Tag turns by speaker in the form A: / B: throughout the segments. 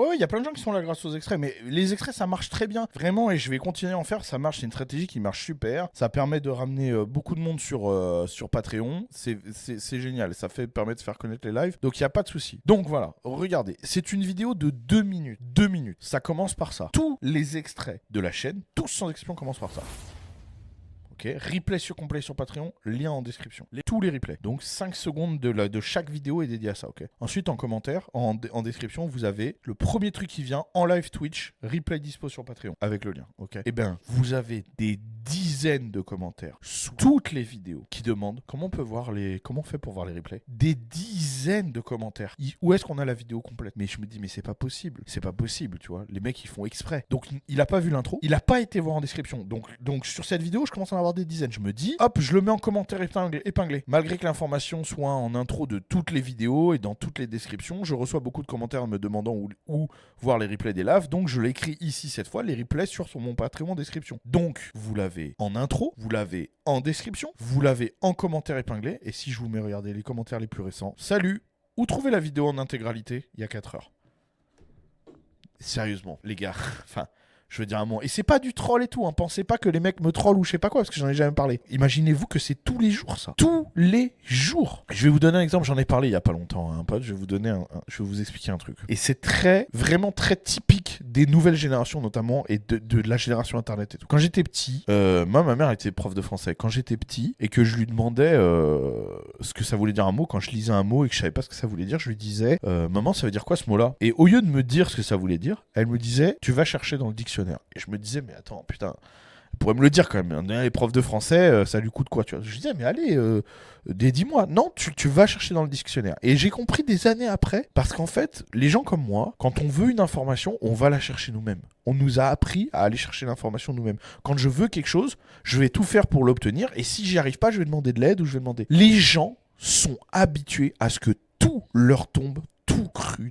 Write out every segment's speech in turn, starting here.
A: Ouais, il y a plein de gens qui sont là grâce aux extraits, mais les extraits ça marche très bien, vraiment, et je vais continuer à en faire. Ça marche, c'est une stratégie qui marche super. Ça permet de ramener euh, beaucoup de monde sur, euh, Patreon. C'est génial, ça fait, permet de faire connaître les lives, donc il n'y a pas de souci. Donc voilà, regardez, c'est une vidéo de 2 minutes. 2 minutes, ça commence par ça. Tous les extraits de la chaîne, tous sans exception, commencent par ça. Ok, replay sur complet sur Patreon, lien en description. Tous les replays. Donc 5 secondes de, la- de chaque vidéo est dédiée à ça, ok. Ensuite, en commentaire, en, en description, vous avez le premier truc qui vient en live Twitch, replay dispo sur Patreon, avec le lien, ok. Et ben, vous avez des dizaines de commentaires sous toutes les vidéos qui demandent comment on peut voir les, comment on fait pour voir les replays. Des dizaines de commentaires. Où est-ce qu'on a la vidéo complète? Mais je me dis, mais c'est pas possible, c'est pas possible, tu vois. Les mecs, ils font exprès. Donc, il a pas vu l'intro, il a pas été voir en description. Donc, donc sur cette vidéo, je commence à en avoir des dizaines. Je me dis, hop, je le mets en commentaire épinglé. Malgré que l'information soit en intro de toutes les vidéos et dans toutes les descriptions, je reçois beaucoup de commentaires me demandant où, voir les replays des lives. Donc, je l'écris ici cette fois, les replays sur, mon Patreon description. Donc, vous l'avez en intro, vous l'avez en description, vous l'avez en commentaire épinglé. Et si je vous mets regarder les commentaires les plus récents, salut, où trouver la vidéo en intégralité il y a 4 heures? Sérieusement, les gars, enfin. Je veux dire un mot. Et c'est pas du troll et tout. Hein. Pensez pas que les mecs me trollent ou je sais pas quoi, parce que j'en ai jamais parlé. Imaginez-vous que c'est tous les jours ça. Tous les jours. Je vais vous donner un exemple. J'en ai parlé il y a pas longtemps, hein, pote. Je vais vous donner, un, un- je vais vous expliquer un truc. Et c'est très, vraiment très typique des nouvelles générations notamment et de, de la génération internet et tout. Quand j'étais petit, euh, moi ma mère était prof de français. Quand j'étais petit et que je lui demandais euh, ce que ça voulait dire un mot, quand je lisais un mot et que je savais pas ce que ça voulait dire, je lui disais euh, maman ça veut dire quoi ce mot-là? Et au lieu de me dire ce que ça voulait dire, elle me disait tu vas chercher dans le dictionnaire. Et je me disais mais attends putain. Elle pourrait me le dire quand même. hein. Les profs de français, euh, ça lui coûte quoi tu vois Je disais, mais allez, euh, dis-moi. Non, tu, tu vas chercher dans le dictionnaire. Et j'ai compris des années après, parce qu'en fait, les gens comme moi, quand on veut une information, on va la chercher nous-mêmes. On nous a appris à aller chercher l'information nous-mêmes. Quand je veux quelque chose, je vais tout faire pour l'obtenir. Et si j'y arrive pas, je vais demander de l'aide ou je vais demander. Les gens sont habitués à ce que tout leur tombe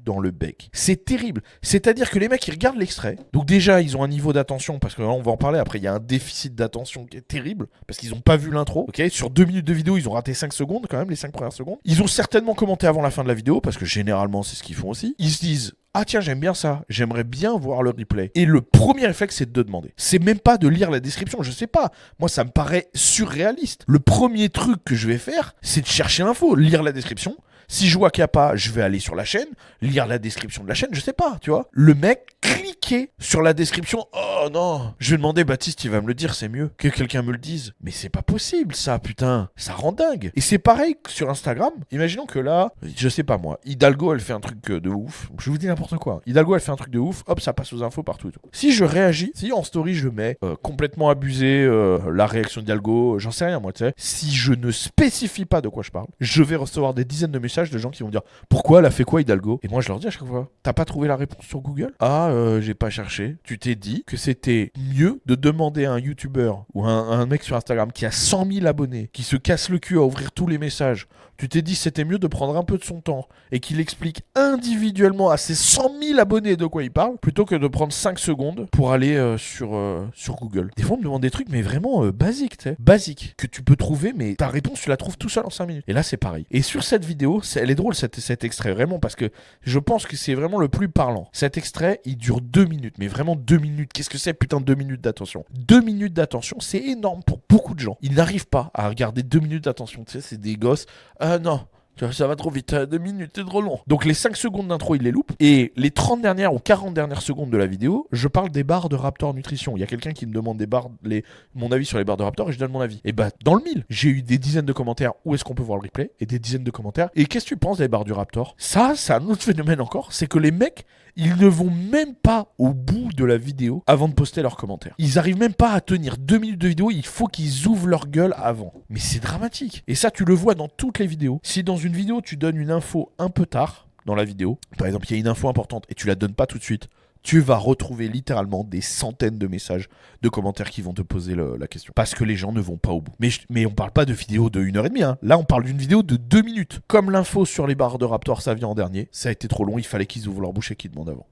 A: dans le bec. C'est terrible. C'est-à-dire que les mecs, ils regardent l'extrait. Donc déjà, ils ont un niveau d'attention, parce que là, on va en parler après, il y a un déficit d'attention qui est terrible, parce qu'ils n'ont pas vu l'intro. Sur deux minutes de vidéo, ils ont raté 5 secondes quand même, les 5 premières secondes. Ils ont certainement commenté avant la fin de la vidéo, parce que généralement, c'est ce qu'ils font aussi. Ils se disent... Ah tiens, j'aime bien ça, j'aimerais bien voir le replay. Et le premier réflexe, c'est de demander. C'est même pas de lire la description, je sais pas. Moi, ça me paraît surréaliste. Le premier truc que je vais faire, c'est de chercher l'info, lire la description, si je vois qu'il n'y a pas, je vais aller sur la chaîne, lire la description de la chaîne, je sais pas, tu vois. Le mec, cliquer sur la description. Oh non Je vais demander, Baptiste, il va me le dire, c'est mieux que quelqu'un me le dise. Mais c'est pas possible, ça, putain. Ça rend dingue. Et c'est pareil sur Instagram. Imaginons que là, je sais pas moi, Hidalgo, elle fait un truc euh, de ouf. Je vous dis n'importe quoi. Hidalgo, elle fait un truc de ouf, hop, ça passe aux infos partout. Si je réagis, si en story je mets euh, complètement abusé euh, la réaction d'Hidalgo, j'en sais rien moi, tu sais. Si je ne spécifie pas de quoi je parle, je vais recevoir des dizaines de messages de gens qui vont dire pourquoi elle a fait quoi Hidalgo? Et moi je leur dis à chaque fois, t'as pas trouvé la réponse sur Google? Ah, euh, j'ai pas cherché. Tu t'es dit que c'était mieux de demander à un YouTuber ou un, à un mec sur Instagram qui a 100 000 abonnés, qui se casse le cul à ouvrir tous les messages. Tu t'es dit c'était mieux de prendre un peu de son temps et qu'il explique individuellement à ses 100 000 abonnés de quoi il parle, plutôt que de prendre 5 secondes pour aller euh, sur, euh, sur Google. Des fois, on me demande des trucs, mais vraiment euh, basiques, tu. Basiques, que tu peux trouver, mais ta réponse, tu la trouves tout seul en 5 minutes. Et là, c'est pareil. Et sur cette vidéo, elle est drôle, cet, extrait, vraiment, parce que je pense que c'est vraiment le plus parlant. Cet extrait, il dure 2 minutes, mais vraiment 2 minutes. Qu'est-ce que c'est, putain, 2 minutes d'attention? 2 minutes d'attention, c'est énorme pour beaucoup de gens. Ils n'arrivent pas à regarder 2 minutes d'attention. Tu sais, c'est des gosses. Non, tu vois, Ça va trop vite, 2 minutes, c'est trop long. Donc les 5 secondes d'intro, il les loupe. Et les 30 dernières ou 40 dernières secondes de la vidéo, je parle des barres de Raptor Nutrition. Il y a quelqu'un qui me demande des barres, mon avis sur les barres de Raptor et je donne mon avis. Et bah, dans le mille, j'ai eu des dizaines de commentaires où est-ce qu'on peut voir le replay? Et des dizaines de commentaires. Et qu'est-ce que tu penses des barres du Raptor? Ça, c'est un autre phénomène encore. C'est que les mecs, ils ne vont même pas au bout de la vidéo avant de poster leurs commentaires. Ils arrivent même pas à tenir deux minutes de vidéo, il faut qu'ils ouvrent leur gueule avant. Mais c'est dramatique. Et ça, tu le vois dans toutes les vidéos. Si dans une vidéo, tu donnes une info un peu tard dans la vidéo, par exemple, il y a une info importante et tu la donnes pas tout de suite, tu vas retrouver littéralement des centaines de messages, de commentaires qui vont te poser la question. Parce que les gens ne vont pas au bout. Mais on parle pas de vidéo de 1h30, hein. là on parle d'une vidéo de 2 minutes. Comme l'info sur les barres de Raptor, ça vient en dernier, ça a été trop long, il fallait qu'ils ouvrent leur bouche et qu'ils demandent avant.